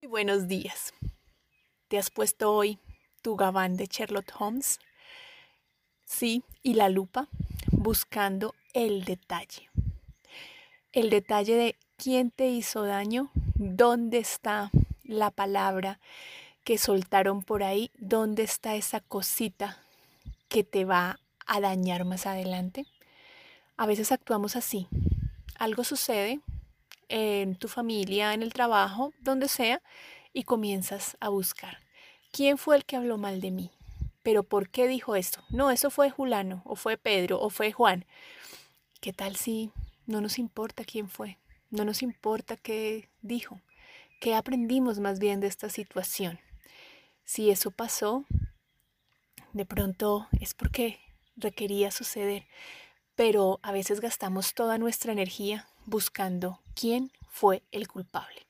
Muy buenos días. ¿Te has puesto hoy tu gabán de Sherlock Holmes? Sí, y la lupa, buscando el detalle. El detalle de quién te hizo daño, dónde está la palabra que soltaron por ahí, dónde está esa cosita que te va a dañar más adelante. A veces actuamos así. Algo sucede, en tu familia, en el trabajo, donde sea, y comienzas a buscar. ¿Quién fue el que habló mal de mí? ¿Pero por qué dijo esto? No, eso fue Julano, o fue Pedro, o fue Juan. ¿Qué tal si no nos importa quién fue? No nos importa qué dijo. ¿Qué aprendimos más bien de esta situación? Si eso pasó, de pronto es porque requería suceder, pero a veces gastamos toda nuestra energía buscando quién fue el culpable.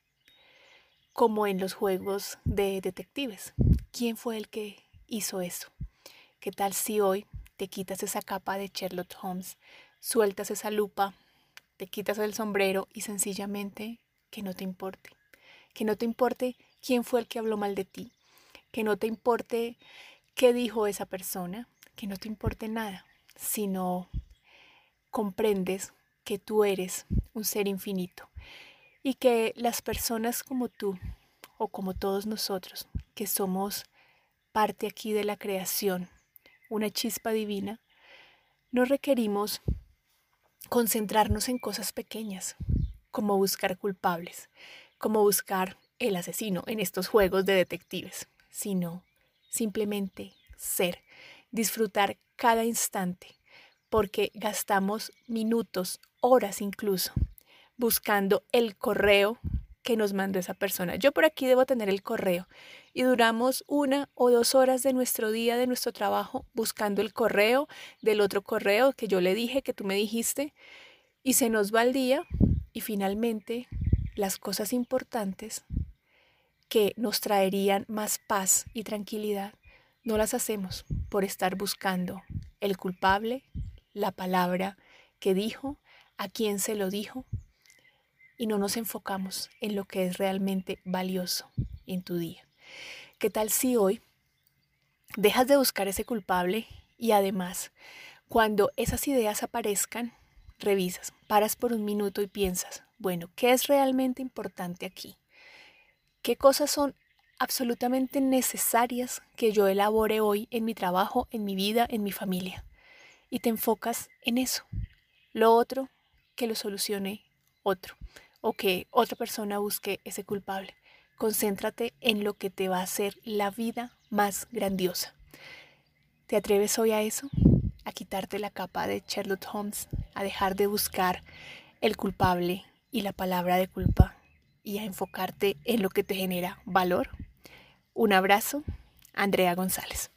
Como en los juegos de detectives. ¿Quién fue el que hizo eso? ¿Qué tal si hoy te quitas esa capa de Sherlock Holmes, sueltas esa lupa, te quitas el sombrero y sencillamente que no te importe? Que no te importe quién fue el que habló mal de ti, que no te importe qué dijo esa persona, que no te importe nada, sino comprendes que tú eres un ser infinito y que las personas como tú o como todos nosotros, que somos parte aquí de la creación, una chispa divina, no requerimos concentrarnos en cosas pequeñas, como buscar culpables, como buscar el asesino en estos juegos de detectives, sino simplemente ser, disfrutar cada instante, porque gastamos minutos, horas incluso, buscando el correo que nos mandó esa persona. Yo por aquí debo tener el correo y duramos una o dos horas de nuestro día, de nuestro trabajo, buscando el correo del otro correo que yo le dije, que tú me dijiste, y se nos va el día y finalmente las cosas importantes que nos traerían más paz y tranquilidad, no las hacemos por estar buscando el culpable, la palabra que dijo, a quién se lo dijo, y no nos enfocamos en lo que es realmente valioso en tu día. ¿Qué tal si hoy dejas de buscar ese culpable y además, cuando esas ideas aparezcan, revisas, paras por un minuto y piensas, bueno, ¿qué es realmente importante aquí? ¿Qué cosas son absolutamente necesarias que yo elabore hoy en mi trabajo, en mi vida, en mi familia? Y te enfocas en eso. Lo otro, que lo solucione otro o que otra persona busque ese culpable. Concéntrate en lo que te va a hacer la vida más grandiosa. ¿Te atreves hoy a eso? A quitarte la capa de Sherlock Holmes, a dejar de buscar el culpable y la palabra de culpa y a enfocarte en lo que te genera valor. Un abrazo, Andrea González.